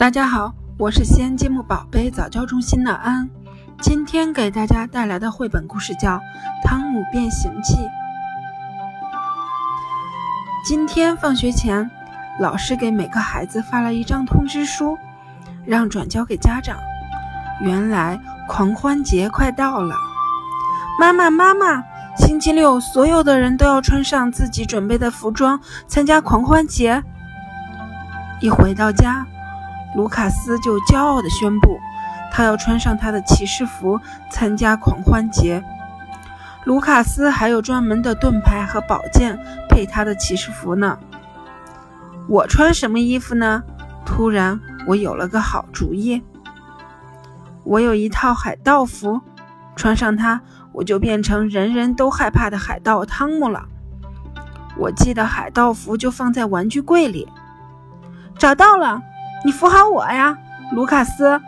大家好，我是西安积木宝贝早教中心的安，今天给大家带来的绘本故事叫《汤姆变形记》。今天放学前，老师给每个孩子发了一张通知书，让转交给家长。原来狂欢节快到了，妈妈妈妈，星期六所有的人都要穿上自己准备的服装参加狂欢节。一回到家。卢卡斯就骄傲地宣布，他要穿上他的骑士服参加狂欢节。卢卡斯还有专门的盾牌和宝剑配他的骑士服呢。我穿什么衣服呢？突然，我有了个好主意。我有一套海盗服，穿上它，我就变成人人都害怕的海盗汤姆了。我记得海盗服就放在玩具柜里，找到了。你扶好我呀，卢卡斯。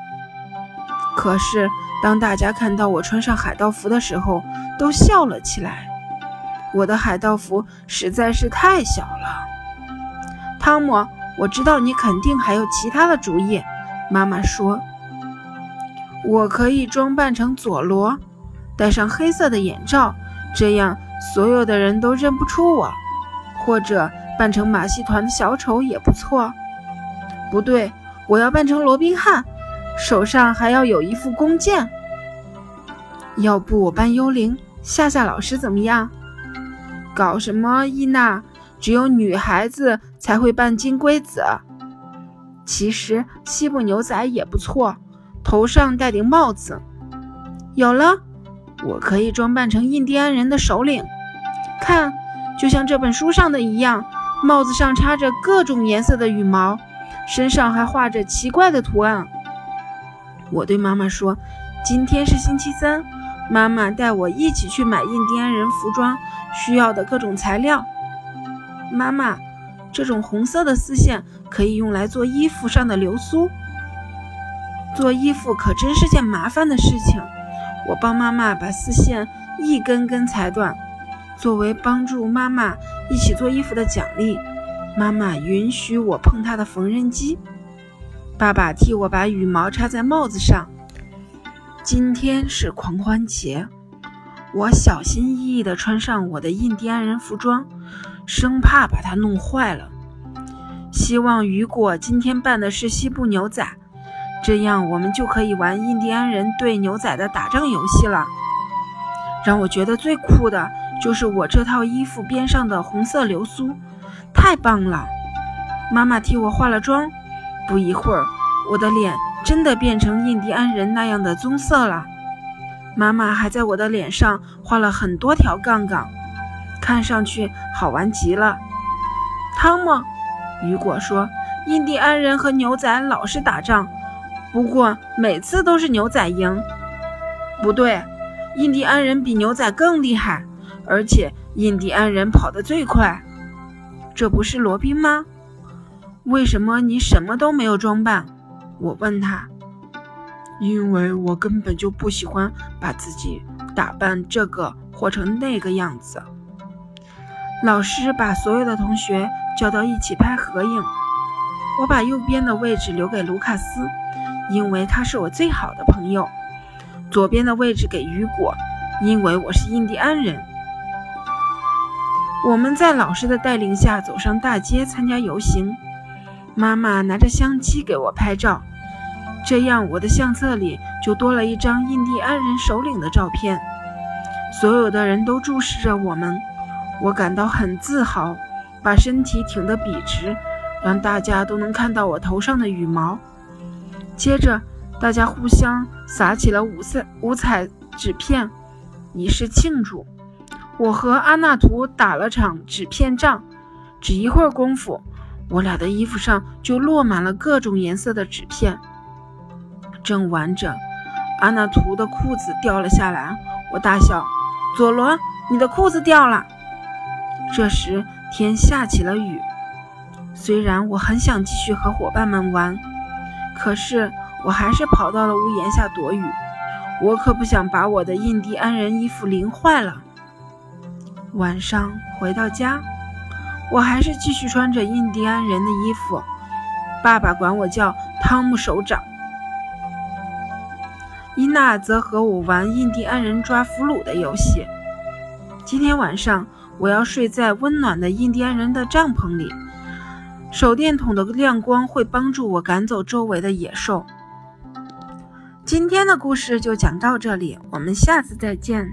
可是，当大家看到我穿上海盗服的时候，都笑了起来。我的海盗服实在是太小了。汤姆，我知道你肯定还有其他的主意。妈妈说，我可以装扮成佐罗，戴上黑色的眼罩，这样所有的人都认不出我。或者扮成马戏团的小丑也不错。不对，我要扮成罗宾汉，手上还要有一副弓箭。要不我扮幽灵，夏夏老师怎么样？搞什么，伊娜？只有女孩子才会扮金龟子。其实西部牛仔也不错，头上戴顶帽子。有了，我可以装扮成印第安人的首领。看，就像这本书上的一样，帽子上插着各种颜色的羽毛。身上还画着奇怪的图案。我对妈妈说：“今天是星期三，妈妈带我一起去买印第安人服装需要的各种材料。”妈妈，这种红色的丝线可以用来做衣服上的流苏。做衣服可真是件麻烦的事情。我帮妈妈把丝线一根根裁断，作为帮助妈妈一起做衣服的奖励。妈妈允许我碰她的缝纫机，爸爸替我把羽毛插在帽子上。今天是狂欢节，我小心翼翼地穿上我的印第安人服装，生怕把它弄坏了。希望雨果今天扮的是西部牛仔，这样我们就可以玩印第安人对牛仔的打仗游戏了。让我觉得最酷的就是我这套衣服边上的红色流苏。太棒了！妈妈替我化了妆，不一会儿，我的脸真的变成印第安人那样的棕色了。妈妈还在我的脸上画了很多条杠杠，看上去好玩极了。汤姆，雨果说：“印第安人和牛仔老是打仗，不过每次都是牛仔赢。”不对，印第安人比牛仔更厉害，而且印第安人跑得最快。这不是罗宾吗？为什么你什么都没有装扮？我问他。因为我根本就不喜欢把自己打扮这个或成那个样子。老师把所有的同学叫到一起拍合影。我把右边的位置留给卢卡斯，因为他是我最好的朋友。左边的位置给雨果，因为我是印第安人。我们在老师的带领下走上大街参加游行，妈妈拿着相机给我拍照，这样我的相册里就多了一张印第安人首领的照片。所有的人都注视着我们，我感到很自豪，把身体挺得笔直，让大家都能看到我头上的羽毛。接着，大家互相撒起了五色五彩纸片，以示庆祝。我和阿纳图打了场纸片仗，只一会儿功夫，我俩的衣服上就落满了各种颜色的纸片。正玩着，阿纳图的裤子掉了下来，我大笑：“佐罗，你的裤子掉了！”这时天下起了雨。虽然我很想继续和伙伴们玩，可是我还是跑到了屋檐下躲雨。我可不想把我的印第安人衣服淋坏了。晚上回到家，我还是继续穿着印第安人的衣服。爸爸管我叫汤姆首长。伊娜则和我玩印第安人抓俘虏的游戏。今天晚上我要睡在温暖的印第安人的帐篷里，手电筒的亮光会帮助我赶走周围的野兽。今天的故事就讲到这里，我们下次再见。